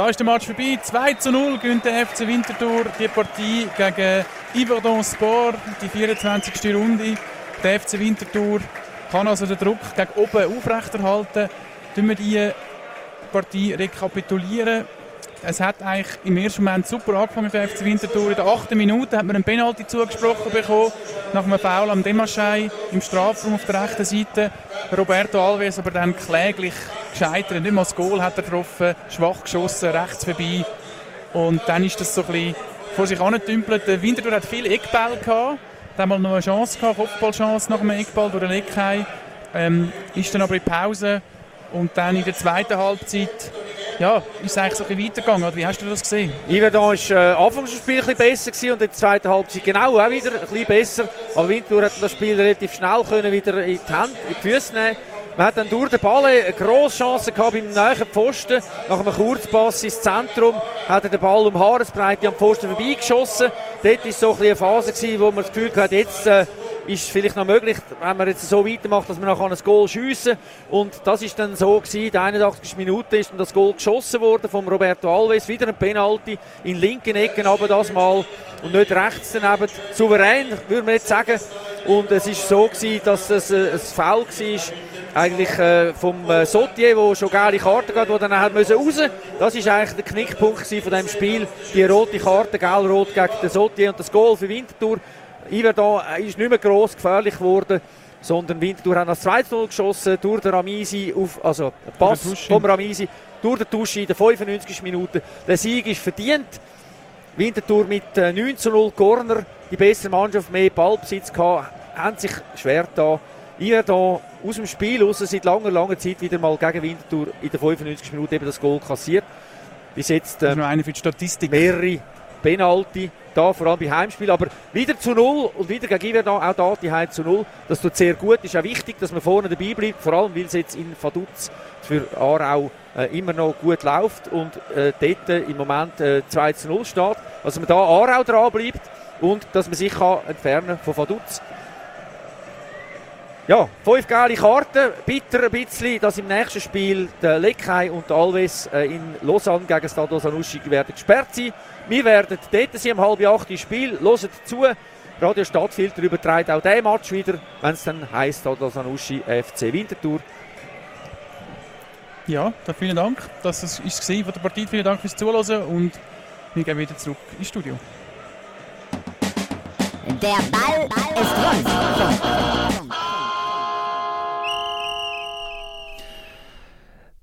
da ist der Match vorbei. 2 zu 0 gewinnt der FC Winterthur die Partie gegen Yverdon Sport, die 24. Runde. Der FC Winterthur kann also den Druck gegen oben aufrechterhalten. Tun wir die Partie rekapitulieren. Es hat eigentlich im ersten Moment super angefangen für FC Winterthur. In der achten Minute hat man einen Penalty zugesprochen bekommen, nach einem Foul am Demaschei im Strafraum auf der rechten Seite. Roberto Alves aber dann kläglich gescheitert. Nicht mal das Goal hat er getroffen, schwach geschossen, rechts vorbei. Und dann ist das so ein bisschen vor sich angetümpelt. Der Winterthur hat viele Eckbälle gehabt. Hat mal noch eine Chance gehabt, Kopfballchance nach einem Eckball durch den Eckheim. Ähm, ist dann aber in Pause und dann in der zweiten Halbzeit ja, ist es eigentlich so ein bisschen weitergegangen. Oder wie hast du das gesehen? Iverdon war äh, anfangs des Spiels ein besser gewesen und in der zweiten Halbzeit genau auch wieder ein bisschen besser. Aber Winterthur hat das Spiel relativ schnell können wieder in die, Hand, in die Füße nehmen man hat dann durch den Ball eine grosse Chance gehabt beim nächsten Pfosten. Nach einem Kurzpass ins Zentrum hat er den Ball um Haaresbreite am Pfosten vorbeigeschossen. Dort war so ein eine Phase, gewesen, wo man das Gefühl hatte, jetzt äh, ist es vielleicht noch möglich, wenn man jetzt so weitermacht, dass man nachher ein Goal schiessen Und das ist dann so gewesen, der 81. Minute ist dann das Goal geschossen worden von Roberto Alves. Wieder ein Penalty in linken Ecken, aber das mal und nicht rechts daneben. Souverän, würde man jetzt sagen. Und es ist so gewesen, dass es äh, ein Foul war, eigentlich äh, vom äh, Sotier, der schon gelbe Karte gab, der dann hat müssen raus. Das ist eigentlich der Knickpunkt von dem Spiel. Die rote Karte, gelb-rot gegen den Sotier und das Goal für Winterthur. Iverdon ist nicht mehr gross gefährlich geworden, sondern Winterthur hat das 2 0 geschossen durch den Ramisi, auf, also Pass vom Ramisi durch den Tuschi in der 95. Minute. Der Sieg ist verdient. Winterthur mit 9 äh, zu 0 Corner, die bessere Mannschaft, mehr Ballbesitz gehabt, haben sich schwer da. Iverdon aus dem Spiel raus seit langer, langer Zeit wieder mal gegen Winterthur in der 95. Minute eben das Goal kassiert. Bis jetzt äh, eine für die Statistik. mehrere Penalty, da vor allem bei Heimspielen, aber wieder zu null und wieder gegen Iverdon, auch da die Heim zu null. Das tut sehr gut, ist auch wichtig, dass man vorne dabei bleibt, vor allem weil es jetzt in Vaduz für Aarau äh, immer noch gut läuft und äh, dort äh, im Moment äh, 2 zu 0 steht. Also man da Aarau dran bleibt und dass man sich kann entfernen von Vaduz ja, fünf geile Karten. Bitter ein bisschen, dass im nächsten Spiel der Leckheim und der Alves äh, in Lausanne gegen Stade Sanussi werden gesperrt sein. Wir werden dort sein, um halb acht Spiel. Hört zu. Radio Stadtfilter überträgt auch diesen Match wieder, wenn es dann heisst Stade Sanussi FC Winterthur. Ja, dann vielen Dank. Das war es von der Partie. Vielen Dank fürs Zuhören und wir gehen wieder zurück ins Studio. Der Ball ist rund.